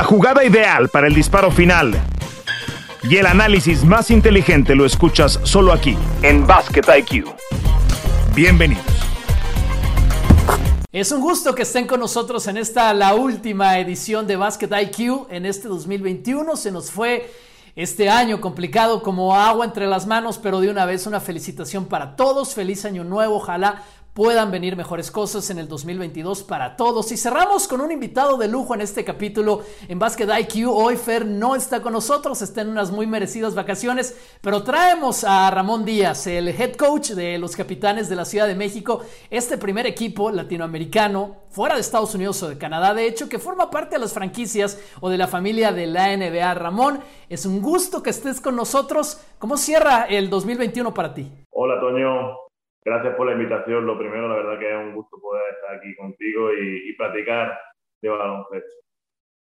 La jugada ideal para el disparo final y el análisis más inteligente lo escuchas solo aquí, en Basket IQ. Bienvenidos. Es un gusto que estén con nosotros en esta, la última edición de Basket IQ en este 2021. Se nos fue este año complicado como agua entre las manos, pero de una vez una felicitación para todos. Feliz año nuevo. Ojalá puedan venir mejores cosas en el 2022 para todos. Y cerramos con un invitado de lujo en este capítulo en Basket IQ. Hoy Fer no está con nosotros, está en unas muy merecidas vacaciones, pero traemos a Ramón Díaz, el head coach de los capitanes de la Ciudad de México, este primer equipo latinoamericano fuera de Estados Unidos o de Canadá, de hecho, que forma parte de las franquicias o de la familia de la NBA. Ramón, es un gusto que estés con nosotros. ¿Cómo cierra el 2021 para ti? Hola, Toño. Gracias por la invitación. Lo primero, la verdad que es un gusto poder estar aquí contigo y, platicar de baloncesto.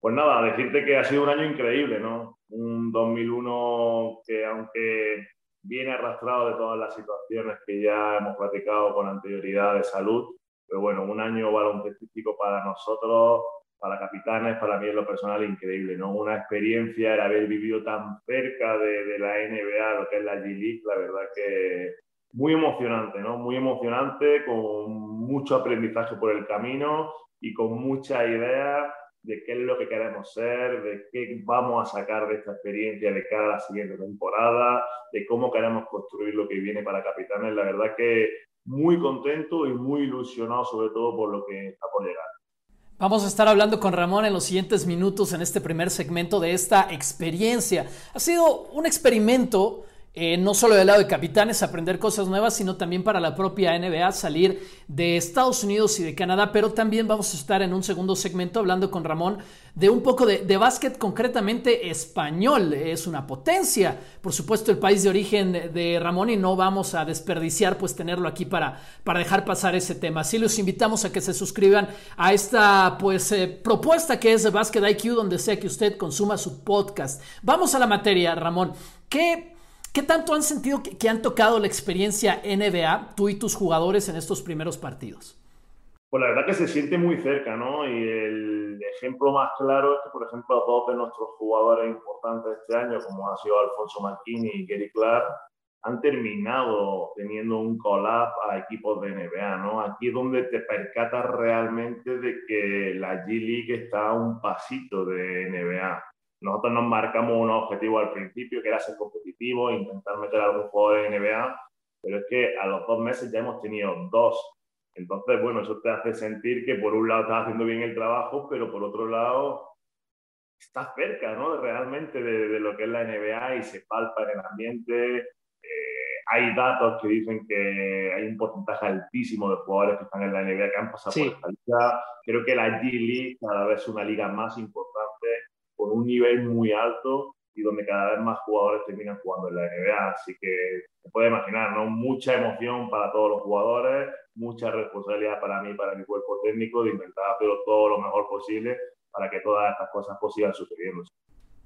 Pues nada, decirte que ha sido un año increíble, ¿no? Un 2001 que aunque viene arrastrado de todas las situaciones que ya hemos platicado con anterioridad de salud, pero bueno, un año baloncestístico para nosotros, para capitanes, para mí en lo personal increíble, ¿no? Una experiencia, el haber vivido tan cerca de, de la NBA, lo que es la G-League, la verdad que muy emocionante, ¿no? Muy emocionante, con mucho aprendizaje por el camino y con mucha idea de qué es lo que queremos ser, de qué vamos a sacar de esta experiencia de cara a la siguiente temporada, de cómo queremos construir lo que viene para Capitanes. La verdad que muy contento y muy ilusionado sobre todo por lo que está por llegar. Vamos a estar hablando con Ramón en los siguientes minutos en este primer segmento de esta experiencia. Ha sido un experimento eh, no solo del lado de capitanes aprender cosas nuevas, sino también para la propia NBA salir de Estados Unidos y de Canadá, pero también vamos a estar en un segundo segmento hablando con Ramón de un poco de, básquet concretamente español. Es una potencia, por supuesto, el país de origen de Ramón y no vamos a desperdiciar pues tenerlo aquí para, para dejar pasar ese tema. Así los invitamos a que se suscriban a esta pues eh, propuesta que es Basket IQ, donde sea que usted consuma su podcast. Vamos a la materia, Ramón. ¿Qué ¿Qué tanto han sentido que, han tocado la experiencia NBA, tú y tus jugadores, en estos primeros partidos? Pues la verdad que se siente muy cerca, ¿no? Y el ejemplo más claro es que, por ejemplo, dos de nuestros jugadores importantes este año, como ha sido Alfonso McKinney y Gary Clark, han terminado teniendo un collab a equipos de NBA, ¿no? Aquí es donde te percatas realmente de que la G-League está a un pasito de NBA. Nosotros nos marcamos un objetivo al principio, que era ser competitivo, intentar meter a algún jugador de NBA, pero es que a los dos meses ya hemos tenido dos. Entonces, bueno, eso te hace sentir que por un lado estás haciendo bien el trabajo, pero por otro lado estás cerca, ¿no? Realmente de, lo que es la NBA y se palpa en el ambiente. Eh, hay datos que dicen que hay un porcentaje altísimo de jugadores que están en la NBA que han pasado por esta liga. Creo que la G-League cada vez es una liga más importante un nivel muy alto y donde cada vez más jugadores terminan jugando en la NBA. Así que se puede imaginar, ¿no? Mucha emoción para todos los jugadores, mucha responsabilidad para mí, para mi cuerpo técnico, de intentar hacerlo todo lo mejor posible para que todas estas cosas pues sigan sucediendo.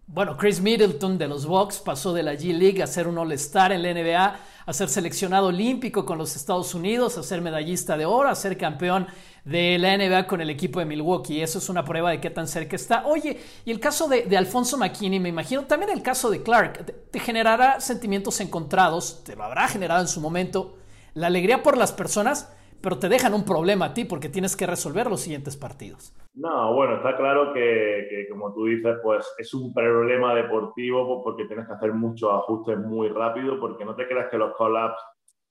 Bueno, Chris Middleton de los Bucks pasó de la G League a ser un All-Star en la NBA, a ser seleccionado olímpico con los Estados Unidos, a ser medallista de oro, a ser campeón de la NBA con el equipo de Milwaukee. Eso es una prueba de qué tan cerca está. Oye, y el caso de, Alfonso McKinney, me imagino, también el caso de Clark, te, generará sentimientos encontrados, te lo habrá generado en su momento, la alegría por las personas, pero te dejan un problema a ti porque tienes que resolver los siguientes partidos. No, bueno, está claro que, como tú dices, pues es un problema deportivo pues, porque tienes que hacer muchos ajustes muy rápido, porque no te creas que los call-ups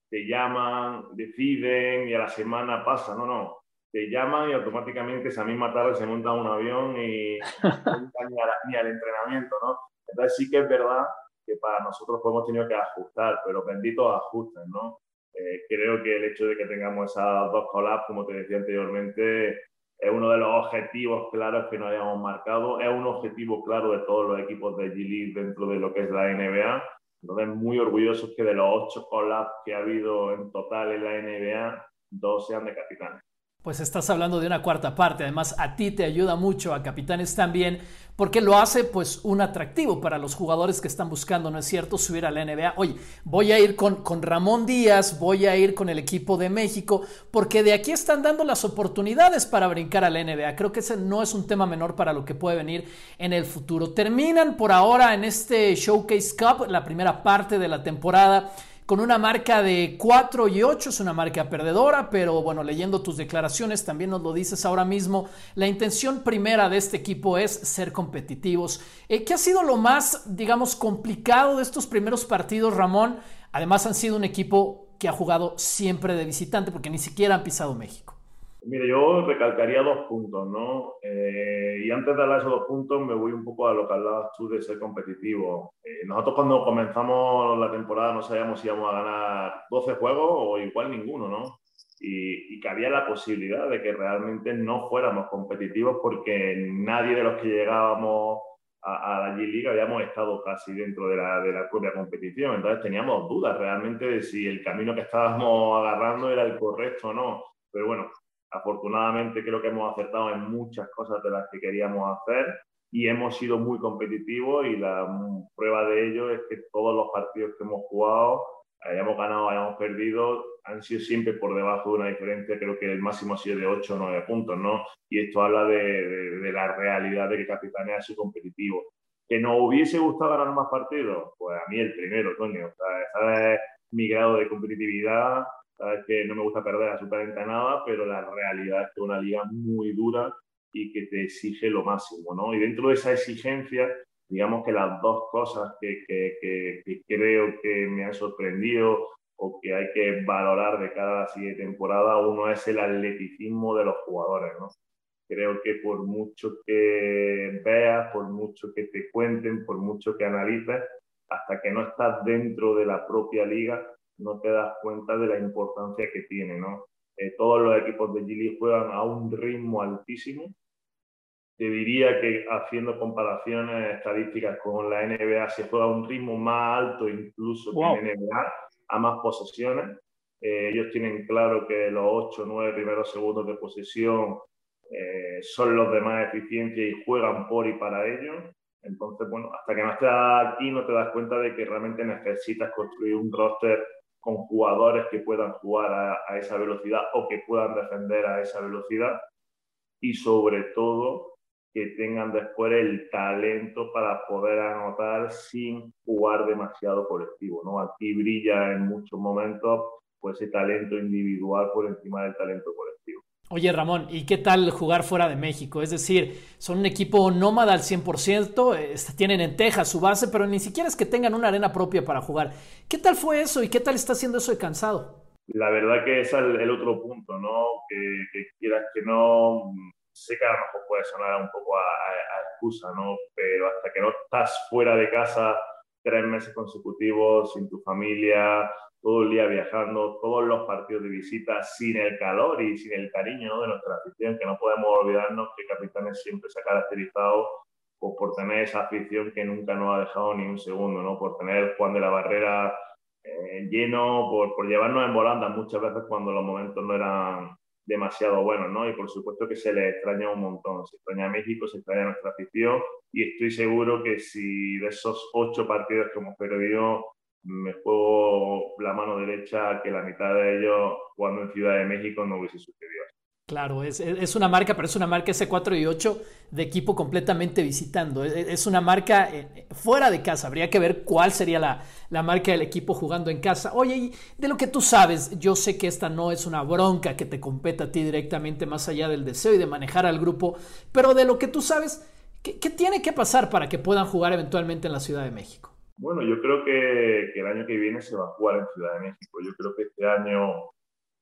te llaman, deciden y a la semana pasa, no, no te llaman y automáticamente esa misma tarde se monta un avión y ni, al entrenamiento, ¿no? Entonces sí que es verdad que para nosotros hemos tenido que ajustar, pero benditos ajustes, ¿no? Eh, creo que el hecho de que tengamos esas dos collabs, como te decía anteriormente, es uno de los objetivos claros que nos habíamos marcado, es un objetivo claro de todos los equipos de G-League dentro de lo que es la NBA. Entonces, muy orgullosos que de los ocho collabs que ha habido en total en la NBA, dos sean de capitanes. Pues estás hablando de una cuarta parte, además a ti te ayuda mucho, a Capitanes también, porque lo hace pues un atractivo para los jugadores que están buscando, ¿no es cierto?, subir a la NBA. Oye, voy a ir con, con Ramón Díaz, voy a ir con el equipo de México, porque de aquí están dando las oportunidades para brincar a la NBA. Creo que ese no es un tema menor para lo que puede venir en el futuro. Terminan por ahora en este Showcase Cup, la primera parte de la temporada con una marca de 4 y 8, es una marca perdedora, pero bueno, leyendo tus declaraciones también nos lo dices ahora mismo, la intención primera de este equipo es ser competitivos. Eh, ¿Qué ha sido lo más, digamos, complicado de estos primeros partidos, Ramón? Además han sido un equipo que ha jugado siempre de visitante porque ni siquiera han pisado México. Mire, yo recalcaría dos puntos, ¿no? Eh, y antes de hablar de esos dos puntos, me voy un poco a lo que hablabas tú de ser competitivo. Eh, nosotros cuando comenzamos la temporada no sabíamos si íbamos a ganar 12 juegos o igual ninguno, ¿no? Y, que había la posibilidad de que realmente no fuéramos competitivos porque nadie de los que llegábamos a, la G-League habíamos estado casi dentro de la, de la propia competición. Entonces teníamos dudas realmente de si el camino que estábamos agarrando era el correcto o no. Pero bueno, Afortunadamente creo que hemos acertado en muchas cosas de las que queríamos hacer y hemos sido muy competitivos y la prueba de ello es que todos los partidos que hemos jugado, hayamos ganado, hayamos perdido, han sido siempre por debajo de una diferencia, creo que el máximo ha sido de 8 o 9 puntos, ¿no? Y esto habla de, la realidad de que Capitania ha sido competitivo. ¿Que nos hubiese gustado ganar más partidos? Pues a mí el primero, Toño. O sea, es mi grado de competitividad Sabes que no me gusta perder absolutamente nada, pero la realidad es que es una liga muy dura y que te exige lo máximo, ¿no? Y dentro de esa exigencia, digamos que las dos cosas que, que, que, creo que me han sorprendido o que hay que valorar de cada siguiente temporada, uno es el atleticismo de los jugadores, ¿no? Creo que por mucho que veas, por mucho que te cuenten, por mucho que analices, hasta que no estás dentro de la propia liga, no te das cuenta de la importancia que tiene, ¿no? Eh, todos los equipos de Gili juegan a un ritmo altísimo. Te diría que haciendo comparaciones estadísticas con la NBA, se juega a un ritmo más alto incluso que en NBA, a más posesiones. Eh, ellos tienen claro que los 8 o 9 primeros segundos de posesión eh, son los de más eficiencia y juegan por y para ellos. Entonces, bueno, hasta que no estés aquí no te das cuenta de que realmente necesitas construir un roster con jugadores que puedan jugar a, esa velocidad o que puedan defender a esa velocidad y sobre todo que tengan después el talento para poder anotar sin jugar demasiado colectivo. ¿no? Aquí brilla en muchos momentos pues, ese talento individual por encima del talento colectivo. Oye Ramón, ¿y qué tal jugar fuera de México? Es decir, son un equipo nómada al 100%, este, tienen en Texas su base, pero ni siquiera es que tengan una arena propia para jugar. ¿Qué tal fue eso y qué tal está haciendo eso de cansado? La verdad que es el, otro punto, ¿no? Que, quieras que no, sé que a lo mejor puede sonar un poco a, excusa, ¿no? Pero hasta que no estás fuera de casa tres meses consecutivos, sin tu familia, todo el día viajando, todos los partidos de visita, sin el calor y sin el cariño de nuestra afición, que no podemos olvidarnos que Capitanes siempre se ha caracterizado pues, por tener esa afición que nunca nos ha dejado ni un segundo, ¿no? por tener Juan de la Barrera eh, lleno, por, por, llevarnos en volanda muchas veces cuando los momentos no eran demasiado buenos, ¿no? Y por supuesto que se le extraña un montón, se extraña a México, se extraña a nuestra afición y estoy seguro que si de esos ocho partidos que hemos perdido me juego la mano derecha que la mitad de ellos jugando en Ciudad de México no hubiese sucedido. Claro, es, es, una marca, pero es una marca S4 y 8 de equipo completamente visitando. Es, una marca eh, fuera de casa. Habría que ver cuál sería la, la, marca del equipo jugando en casa. Oye, de lo que tú sabes, yo sé que esta no es una bronca que te competa a ti directamente más allá del deseo y de manejar al grupo, pero de lo que tú sabes, ¿qué, qué tiene que pasar para que puedan jugar eventualmente en la Ciudad de México? Bueno, yo creo que, el año que viene se va a jugar en Ciudad de México. Yo creo que este año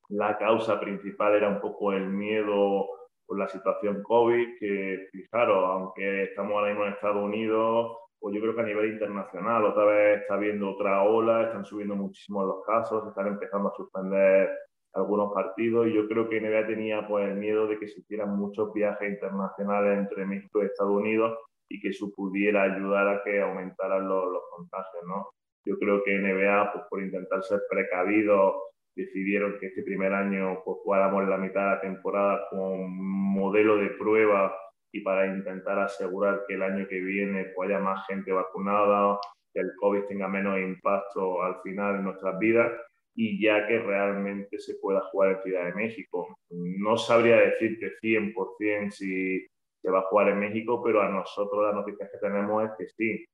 la causa principal era un poco el miedo por la situación COVID, que fijaros, aunque estamos ahora mismo en Estados Unidos, pues yo creo que a nivel internacional otra vez está habiendo otra ola, están subiendo muchísimo los casos, están empezando a suspender algunos partidos y yo creo que NBA tenía pues el miedo de que se hicieran muchos viajes internacionales entre México y Estados Unidos y que eso pudiera ayudar a que aumentaran los, los contagios, ¿no? Yo creo que NBA, pues por intentar ser precavido, decidieron que este primer año pues, jugáramos la mitad de la temporada con modelo de prueba y para intentar asegurar que el año que viene pues, haya más gente vacunada, que el COVID tenga menos impacto al final en nuestras vidas y ya que realmente se pueda jugar en Ciudad de México. No sabría decirte 100% si se va a jugar en México, pero a nosotros las noticias que tenemos es que sí.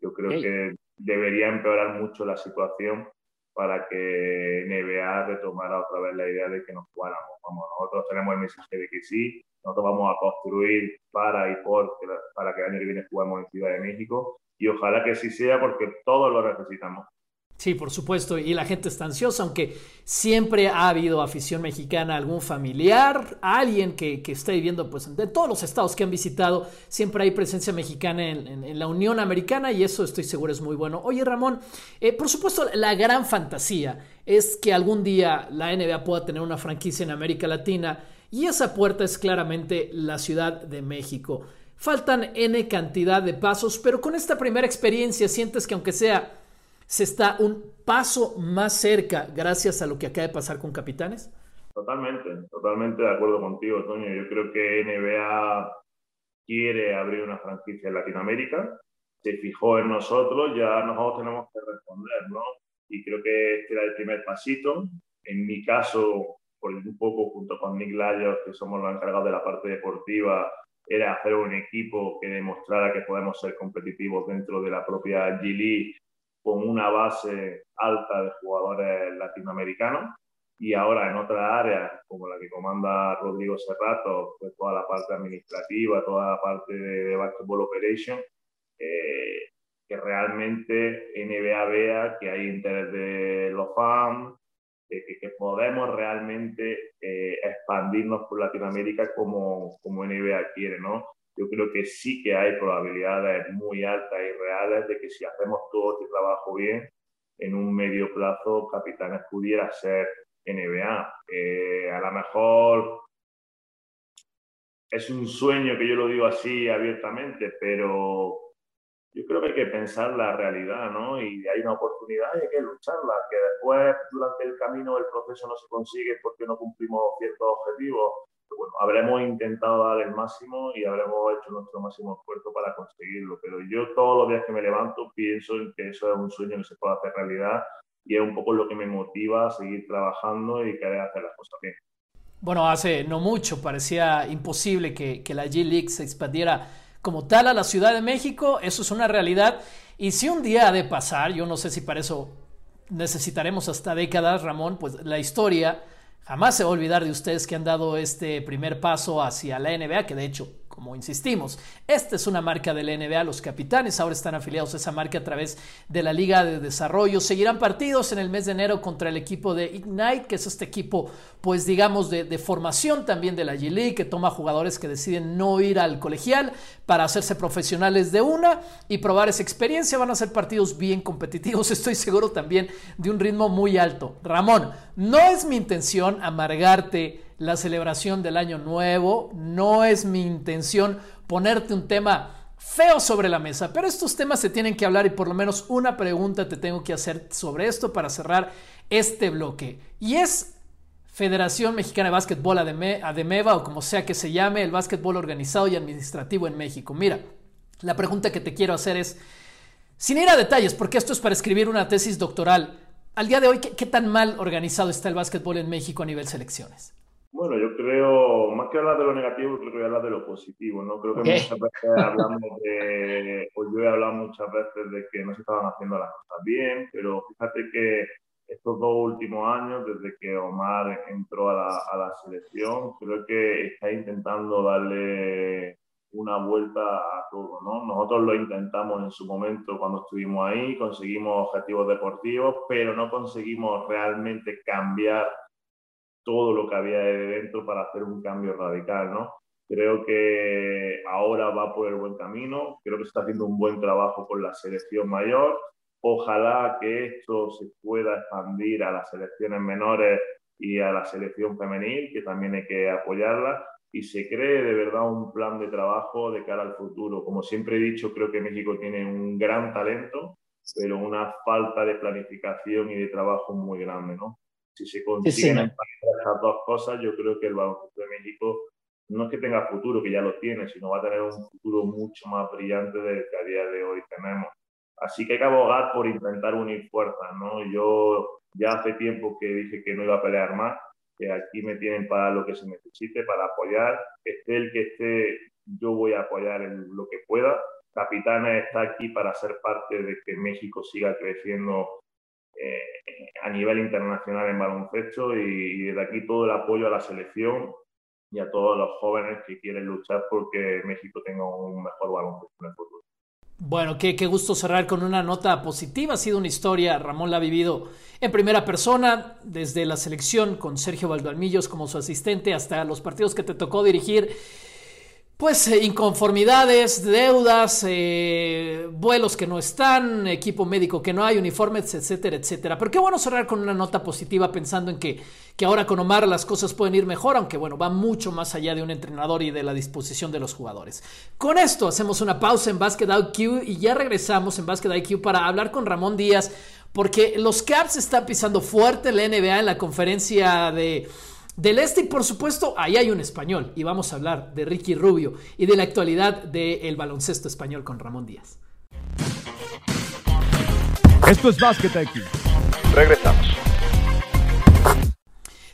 Yo creo que debería empeorar mucho la situación para que NBA retomara otra vez la idea de que nos jugáramos. Como nosotros tenemos el mensaje de que sí, nosotros vamos a construir para y por para que el año que viene juguemos en Ciudad de México y ojalá que sí sea porque todos lo necesitamos. Sí, por supuesto, y la gente está ansiosa, aunque siempre ha habido afición mexicana, algún familiar, alguien que, que esté viviendo, pues de todos los estados que han visitado, siempre hay presencia mexicana en, la Unión Americana y eso estoy seguro es muy bueno. Oye Ramón, eh, por supuesto la gran fantasía es que algún día la NBA pueda tener una franquicia en América Latina y esa puerta es claramente la Ciudad de México. Faltan N cantidad de pasos, pero con esta primera experiencia sientes que aunque sea se está un paso más cerca gracias a lo que acaba de pasar con Capitanes? Totalmente, totalmente de acuerdo contigo, Toño. Yo creo que NBA quiere abrir una franquicia en Latinoamérica, se fijó en nosotros, ya nosotros tenemos que responder, ¿no? Y creo que este era el primer pasito. En mi caso, por un poco junto con Nick Layos, que somos los encargados de la parte deportiva, era hacer un equipo que demostrara que podemos ser competitivos dentro de la propia G League con una base alta de jugadores latinoamericanos y ahora en otras áreas como la que comanda Rodrigo Serrato, pues toda la parte administrativa, toda la parte de, basketball operation, eh, que realmente NBA vea que hay interés de los fans, que, que, podemos realmente eh, expandirnos por Latinoamérica como, como NBA quiere, ¿no? Yo creo que sí que hay probabilidades muy altas y reales de que si hacemos todo este trabajo bien, en un medio plazo Capitanes pudiera ser NBA. Eh, a lo mejor es un sueño que yo lo digo así abiertamente, pero yo creo que hay que pensar la realidad, ¿no? Y hay una oportunidad y hay que lucharla, que después durante el camino el proceso no se consigue porque no cumplimos ciertos objetivos bueno, habremos intentado dar el máximo y habremos hecho nuestro máximo esfuerzo para conseguirlo. Pero yo todos los días que me levanto pienso en que eso es un sueño que se puede hacer realidad y es un poco lo que me motiva a seguir trabajando y querer hacer las cosas bien. Bueno, hace no mucho parecía imposible que, que la G-League se expandiera como tal a la Ciudad de México. Eso es una realidad. Y si un día ha de pasar, yo no sé si para eso necesitaremos hasta décadas, Ramón, pues la historia Jamás se va a olvidar de ustedes que han dado este primer paso hacia la NBA, que de hecho como insistimos, esta es una marca de la NBA, los capitanes ahora están afiliados a esa marca a través de la Liga de Desarrollo. Seguirán partidos en el mes de enero contra el equipo de Ignite, que es este equipo, pues digamos, de, formación también de la G-League, que toma jugadores que deciden no ir al colegial para hacerse profesionales de una y probar esa experiencia. Van a ser partidos bien competitivos, estoy seguro también de un ritmo muy alto. Ramón, no es mi intención amargarte la celebración del año nuevo. No es mi intención ponerte un tema feo sobre la mesa, pero estos temas se tienen que hablar y por lo menos una pregunta te tengo que hacer sobre esto para cerrar este bloque. Y es Federación Mexicana de Básquetbol ADEMEVA o como sea que se llame, el básquetbol organizado y administrativo en México. Mira, la pregunta que te quiero hacer es, sin ir a detalles, porque esto es para escribir una tesis doctoral, al día de hoy, ¿qué, qué tan mal organizado está el básquetbol en México a nivel selecciones? Bueno, yo creo, más que hablar de lo negativo, creo que voy a hablar de lo positivo, ¿no? Creo que muchas veces hablamos de, o yo he hablado muchas veces de que no se estaban haciendo las cosas bien, pero fíjate que estos dos últimos años, desde que Omar entró a la, a la selección, creo que está intentando darle una vuelta a todo, ¿no? Nosotros lo intentamos en su momento cuando estuvimos ahí, conseguimos objetivos deportivos, pero no conseguimos realmente cambiar todo lo que había de dentro para hacer un cambio radical, ¿no? Creo que ahora va por el buen camino, creo que está haciendo un buen trabajo con la selección mayor. Ojalá que esto se pueda expandir a las selecciones menores y a la selección femenil, que también hay que apoyarla, y se cree de verdad un plan de trabajo de cara al futuro. Como siempre he dicho, creo que México tiene un gran talento, pero una falta de planificación y de trabajo muy grande, ¿no? Si se consiguen estas dos cosas, yo creo que el baloncesto de México no es que tenga futuro, que ya lo tiene, sino va a tener un futuro mucho más brillante del que a día de hoy tenemos. Así que hay que abogar por intentar unir fuerzas, ¿no? Yo ya hace tiempo que dije que no iba a pelear más, que aquí me tienen para lo que se necesite, para apoyar, esté el que esté, yo voy a apoyar en lo que pueda. Capitana está aquí para ser parte de que México siga creciendo eh, a nivel internacional en baloncesto y, y desde aquí todo el apoyo a la selección y a todos los jóvenes que quieren luchar porque México tenga un mejor baloncesto en el futuro. Bueno, qué, qué, gusto cerrar con una nota positiva. Ha sido una historia, Ramón la ha vivido en primera persona, desde la selección con Sergio Valdoalmillos como su asistente hasta los partidos que te tocó dirigir pues eh, inconformidades, deudas, eh, vuelos que no están, equipo médico que no hay, uniformes, etcétera, etcétera. Pero qué bueno cerrar con una nota positiva pensando en que, que ahora con Omar las cosas pueden ir mejor, aunque bueno, va mucho más allá de un entrenador y de la disposición de los jugadores. Con esto hacemos una pausa en Basket IQ y ya regresamos en Basket IQ para hablar con Ramón Díaz, porque los Caps están pisando fuerte la NBA en la conferencia de del este y por supuesto, ahí hay un español y vamos a hablar de Ricky Rubio y de la actualidad del baloncesto español con Ramón Díaz. Esto es Basket IQ. Regresamos.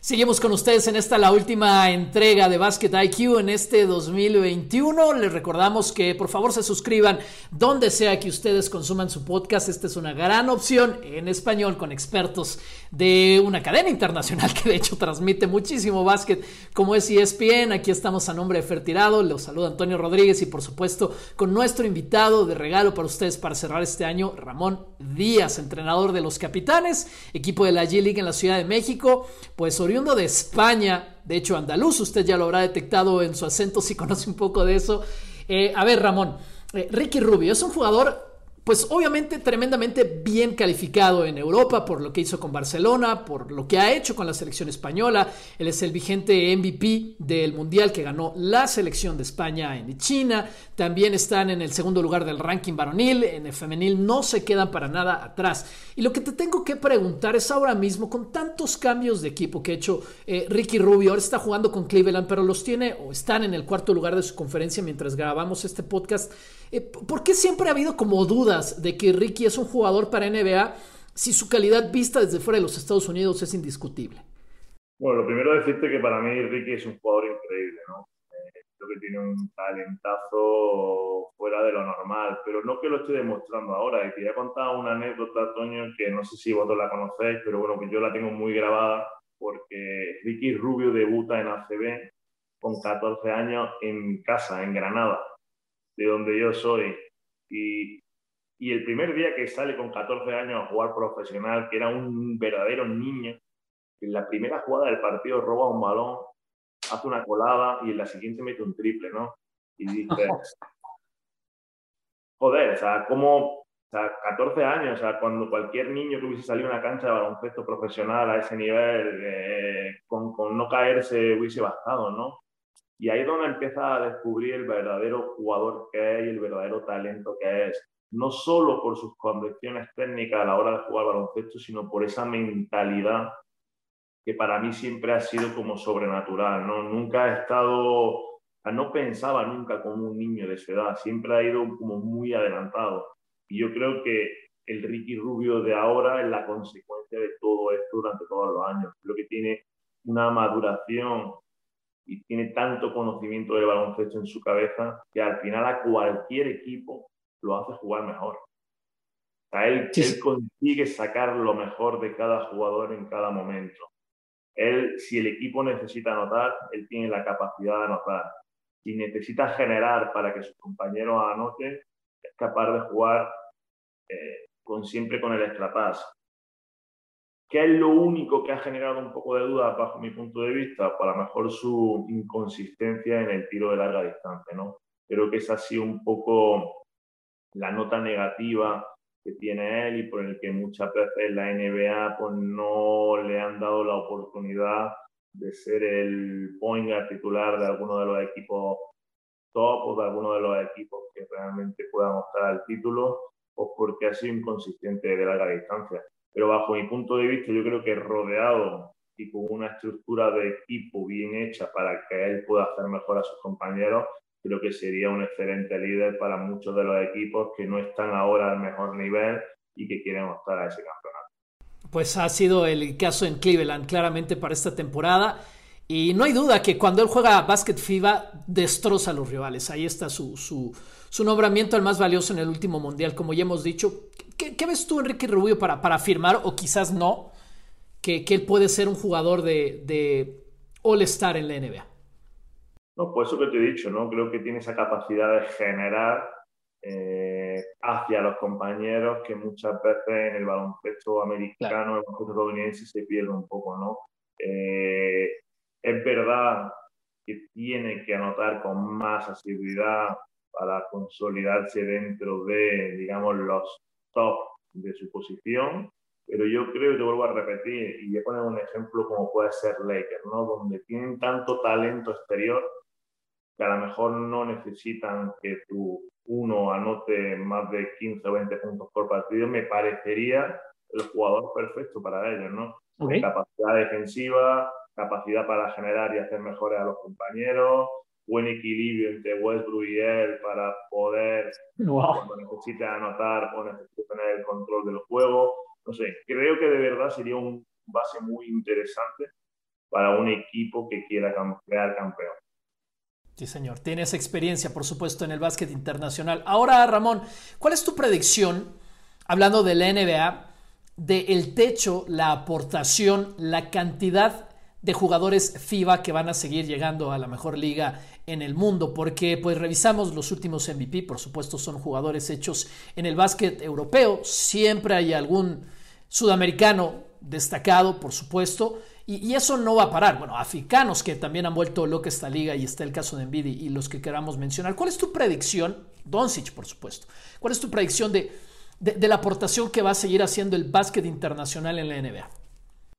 Seguimos con ustedes en esta la última entrega de Basket IQ en este 2021. Les recordamos que por favor se suscriban donde sea que ustedes consuman su podcast. Esta es una gran opción en español con expertos de una cadena internacional que de hecho transmite muchísimo básquet como es ESPN. Aquí estamos a nombre de Fertirado. Los saluda Antonio Rodríguez y por supuesto con nuestro invitado de regalo para ustedes para cerrar este año, Ramón Díaz, entrenador de los Capitanes, equipo de la G-League en la Ciudad de México. Pues de España, de hecho andaluz, usted ya lo habrá detectado en su acento si conoce un poco de eso. Eh, a ver, Ramón, eh, Ricky Rubio es un jugador pues obviamente tremendamente bien calificado en Europa por lo que hizo con Barcelona, por lo que ha hecho con la selección española. Él es el vigente MVP del Mundial que ganó la selección de España en China. También están en el segundo lugar del ranking varonil. En el femenil no se quedan para nada atrás. Y lo que te tengo que preguntar es ahora mismo, con cambios de equipo que ha hecho eh, Ricky Rubio, ahora está jugando con Cleveland, pero los tiene o están en el cuarto lugar de su conferencia mientras grabamos este podcast. Eh, ¿Por qué siempre ha habido como dudas de que Ricky es un jugador para NBA si su calidad vista desde fuera de los Estados Unidos es indiscutible? Bueno, lo primero decirte que para mí Ricky es un jugador increíble, ¿no? Que tiene un talentazo fuera de lo normal, pero no que lo esté demostrando ahora. Y quería contar una anécdota, Toño, que no sé si vosotros la conocéis, pero bueno, que yo la tengo muy grabada porque Ricky Rubio debuta en ACB con 14 años en casa, en Granada de donde yo soy. Y, y el primer día que sale con 14 años a jugar profesional, que era un verdadero niño, en la primera jugada del partido roba un balón, hace una colada y en la siguiente mete un triple, ¿no? Y dices, joder, o sea, como o sea, 14 años, o sea, cuando cualquier niño que hubiese salido a una cancha de baloncesto profesional a ese nivel, eh, con, con, no caerse hubiese bastado, ¿no? Y ahí es donde empieza a descubrir el verdadero jugador que es y el verdadero talento que es. No solo por sus condiciones técnicas a la hora de jugar baloncesto, sino por esa mentalidad que para mí siempre ha sido como sobrenatural. ¿no? Nunca ha estado, no pensaba nunca como un niño de su edad, siempre ha ido como muy adelantado. Y yo creo que el Ricky Rubio de ahora es la consecuencia de todo esto durante todos los años. Creo que tiene una maduración y tiene tanto conocimiento del baloncesto en su cabeza que al final a cualquier equipo lo hace jugar mejor. O sea, él, consigue sacar lo mejor de cada jugador en cada momento. Él, si el equipo necesita anotar, él tiene la capacidad de anotar. Si necesita generar para que sus compañeros anoten, es capaz de jugar eh, con, siempre con el extrapass ¿Qué es lo único que ha generado un poco de duda bajo mi punto de vista? Para mejor su inconsistencia en el tiro de larga distancia, ¿no? Creo que ha sido un poco la nota negativa que tiene él y por el que muchas veces la NBA pues, no le han dado la oportunidad de ser el point titular de alguno de los equipos top o de alguno de los equipos que realmente puedan mostrar el título o porque ha sido inconsistente de larga distancia. Pero bajo mi punto de vista yo creo que rodeado y con una estructura de equipo bien hecha para que él pueda hacer mejor a sus compañeros, creo que sería un excelente líder para muchos de los equipos que no están ahora al mejor nivel y que quieren optar a ese campeonato. Pues ha sido el caso en Cleveland, claramente para esta temporada. Y no hay duda que cuando él juega Basket FIBA destroza a los rivales. Ahí está su, su, nombramiento el más valioso en el último mundial, como ya hemos dicho. ¿Qué, ves tú, Enrique Rubio, para, para afirmar, o quizás no, que, que él puede ser un jugador de, de All-Star en la NBA? No, pues eso que te he dicho, ¿no? Creo que tiene esa capacidad de generar eh, hacia los compañeros que muchas veces en el baloncesto americano, el baloncesto estadounidense se pierde un poco, ¿no? Eh, es verdad que tiene que anotar con más asiduidad para consolidarse dentro de, digamos, los top de su posición, pero yo creo, y te vuelvo a repetir, y voy a poner un ejemplo como puede ser Lakers, ¿no? Donde tienen tanto talento exterior que a lo mejor no necesitan que tu uno anote más de 15 o 20 puntos por partido, me parecería el jugador perfecto para ellos, ¿no? Capacidad defensiva, capacidad para generar y hacer mejores a los compañeros, buen equilibrio entre Westbrook y él para poder, cuando necesite anotar o necesite tener el control del juego. No sé, creo que de verdad sería un base muy interesante para un equipo que quiera crear campeón. Sí, señor. Tienes experiencia, por supuesto, en el básquet internacional. Ahora, Ramón, ¿cuál es tu predicción, hablando de la NBA, del el techo, la aportación, la cantidad de jugadores FIBA que van a seguir llegando a la mejor liga en el mundo? Porque, pues, revisamos los últimos MVP, por supuesto, son jugadores hechos en el básquet europeo. Siempre hay algún sudamericano destacado, por supuesto y, eso no va a parar. Bueno, africanos que también han vuelto loca esta liga y está el caso de Envidi y los que queramos mencionar. ¿Cuál es tu predicción? Doncic, por supuesto. ¿Cuál es tu predicción de, de, la aportación que va a seguir haciendo el básquet internacional en la NBA?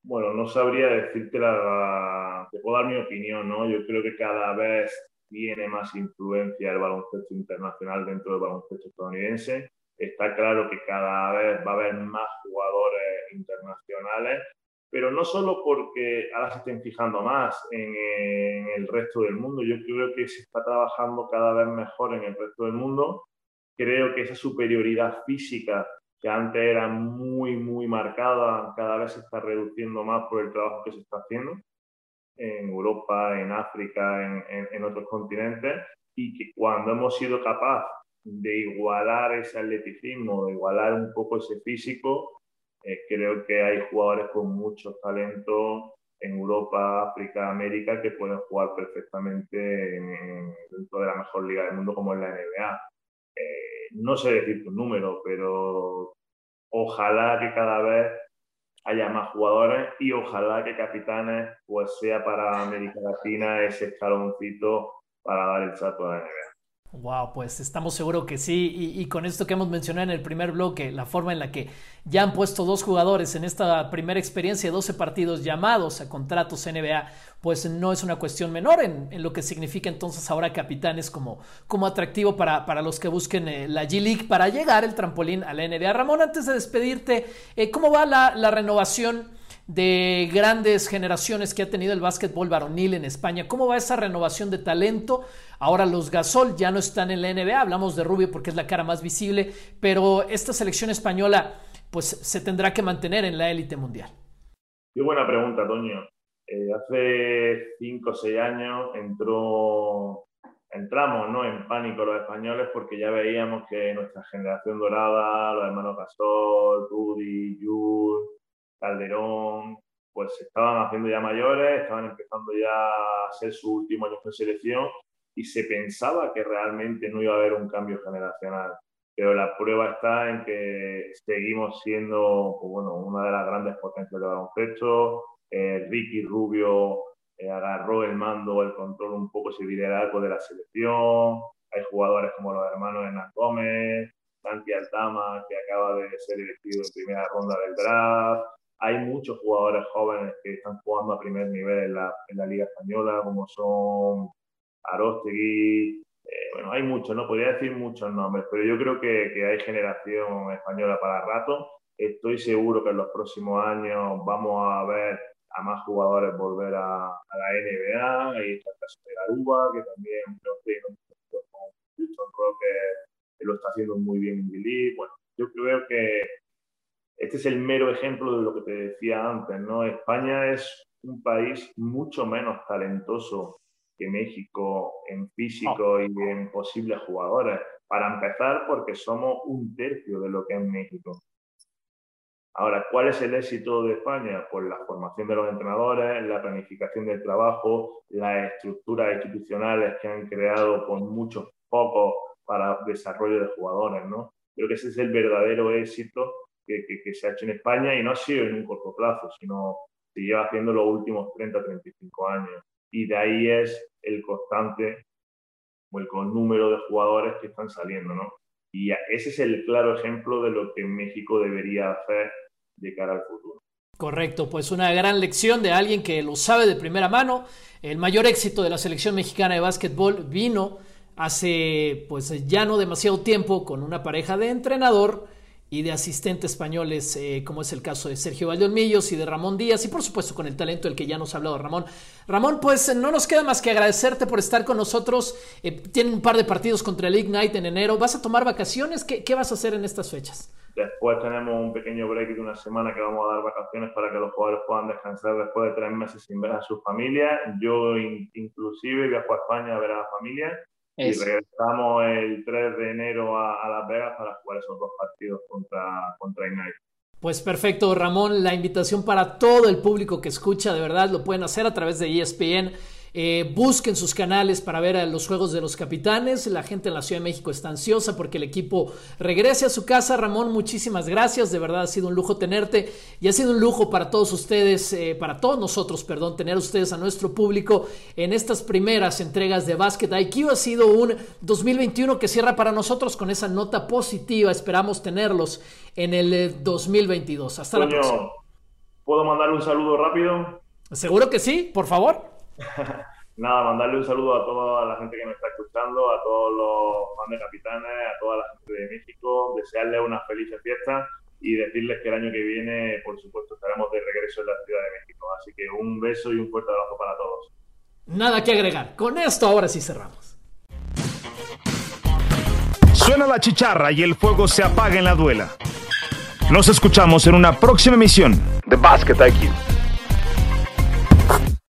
Bueno, no sabría decirte la... Te puedo dar mi opinión, ¿no? Yo creo que cada vez tiene más influencia el baloncesto internacional dentro del baloncesto estadounidense. Está claro que cada vez va a haber más jugadores internacionales pero no solo porque ahora se estén fijando más en, el resto del mundo, yo creo que se está trabajando cada vez mejor en el resto del mundo. Creo que esa superioridad física que antes era muy, muy marcada, cada vez se está reduciendo más por el trabajo que se está haciendo en Europa, en África, en, en otros continentes, y que cuando hemos sido capaces de igualar ese atleticismo, de igualar un poco ese físico, eh, creo que hay jugadores con mucho talento en Europa, África, América que pueden jugar perfectamente dentro de la mejor liga del mundo como es la NBA. Eh, no sé decir tu número, pero ojalá que cada vez haya más jugadores y ojalá que Capitanes pues sea para América Latina ese escaloncito para dar el salto a la NBA. Wow, pues estamos seguros que sí. Y, con esto que hemos mencionado en el primer bloque, la forma en la que ya han puesto dos jugadores en esta primera experiencia, 12 partidos llamados a contratos NBA, pues no es una cuestión menor en, lo que significa entonces ahora capitanes como, como atractivo para, para los que busquen eh, la G-League para llegar el trampolín a la NBA. Ramón, antes de despedirte, eh, ¿cómo va la renovación? De grandes generaciones que ha tenido el básquetbol varonil en España. ¿Cómo va esa renovación de talento? Ahora los Gasol ya no están en la NBA, hablamos de Rubio porque es la cara más visible, pero esta selección española pues se tendrá que mantener en la élite mundial. Qué buena pregunta, Toño. Eh, hace cinco o seis años entró, entramos ¿no? en pánico los españoles porque ya veíamos que nuestra generación dorada, los hermanos Gasol, Rudy, Jules, Calderón, pues estaban haciendo ya mayores, estaban empezando ya a ser su último año de selección y se pensaba que realmente no iba a haber un cambio generacional. Pero la prueba está en que seguimos siendo pues bueno, una de las grandes potencias del baloncesto. Eh, Ricky Rubio eh, agarró el mando, el control un poco, ese liderazgo de la selección. Hay jugadores como los hermanos Hernán Gómez, Santi Altama, que acaba de ser elegido en primera ronda del draft hay muchos jugadores jóvenes que están jugando a primer nivel en la, en la Liga Española, como son Arostegui, eh, bueno, hay muchos, no podría decir muchos nombres, pero yo creo que, que, hay generación española para rato Estoy seguro que en los próximos años vamos a ver a más jugadores volver a, la NBA. Ahí está el caso de Garuba, que también creo que que lo está haciendo muy bien en Billy. Bueno, yo creo que este es el mero ejemplo de lo que te decía antes, ¿no? España es un país mucho menos talentoso que México en físico y en posibles jugadores. Para empezar, porque somos un tercio de lo que es México. Ahora, ¿cuál es el éxito de España? Pues la formación de los entrenadores, la planificación del trabajo, las estructuras institucionales que han creado con muchos pocos para desarrollo de jugadores, ¿no? Creo que ese es el verdadero éxito que, se ha hecho en España y no ha sido en un corto plazo, sino se lleva haciendo los últimos 30, 35 años. Y de ahí es el constante o el con número de jugadores que están saliendo, ¿no? Y ese es el claro ejemplo de lo que México debería hacer de cara al futuro. Correcto, pues una gran lección de alguien que lo sabe de primera mano. El mayor éxito de la selección mexicana de básquetbol vino hace pues ya no demasiado tiempo con una pareja de entrenador y de asistentes españoles, eh, como es el caso de Sergio Valdolmillos y de Ramón Díaz, y por supuesto con el talento del que ya nos ha hablado Ramón. Ramón, pues no nos queda más que agradecerte por estar con nosotros. Eh, tienen un par de partidos contra el Ignite en enero. ¿Vas a tomar vacaciones? ¿Qué, ¿Qué, vas a hacer en estas fechas? Después tenemos un pequeño break de una semana que vamos a dar vacaciones para que los jugadores puedan descansar después de tres meses sin ver a sus familias. Yo inclusive viajo a España a ver a la familia y regresamos el 3 de enero a, Las Vegas para jugar esos dos partidos contra, contra Ignite. Pues perfecto, Ramón. La invitación para todo el público que escucha, de verdad, lo pueden hacer a través de ESPN. Eh, busquen sus canales para ver a los juegos de los capitanes. La gente en la Ciudad de México está ansiosa porque el equipo regrese a su casa. Ramón, muchísimas gracias. De verdad ha sido un lujo tenerte y ha sido un lujo para todos ustedes, eh, para todos nosotros, perdón, tener ustedes a nuestro público en estas primeras entregas de Basket IQ. Ha sido un 2021 que cierra para nosotros con esa nota positiva. Esperamos tenerlos en el 2022. Hasta la próxima. ¿Puedo mandarle un saludo rápido? Seguro que sí, por favor. Nada, mandarle un saludo a toda la gente que me está escuchando, a todos los fans de Capitanes, a toda la gente de México, desearles una feliz fiesta y decirles que el año que viene, por supuesto, estaremos de regreso en la Ciudad de México. Así que un beso y un fuerte abrazo para todos. Nada que agregar. Con esto ahora sí cerramos. Suena la chicharra y el fuego se apaga en la duela. Nos escuchamos en una próxima emisión de Basket IQ.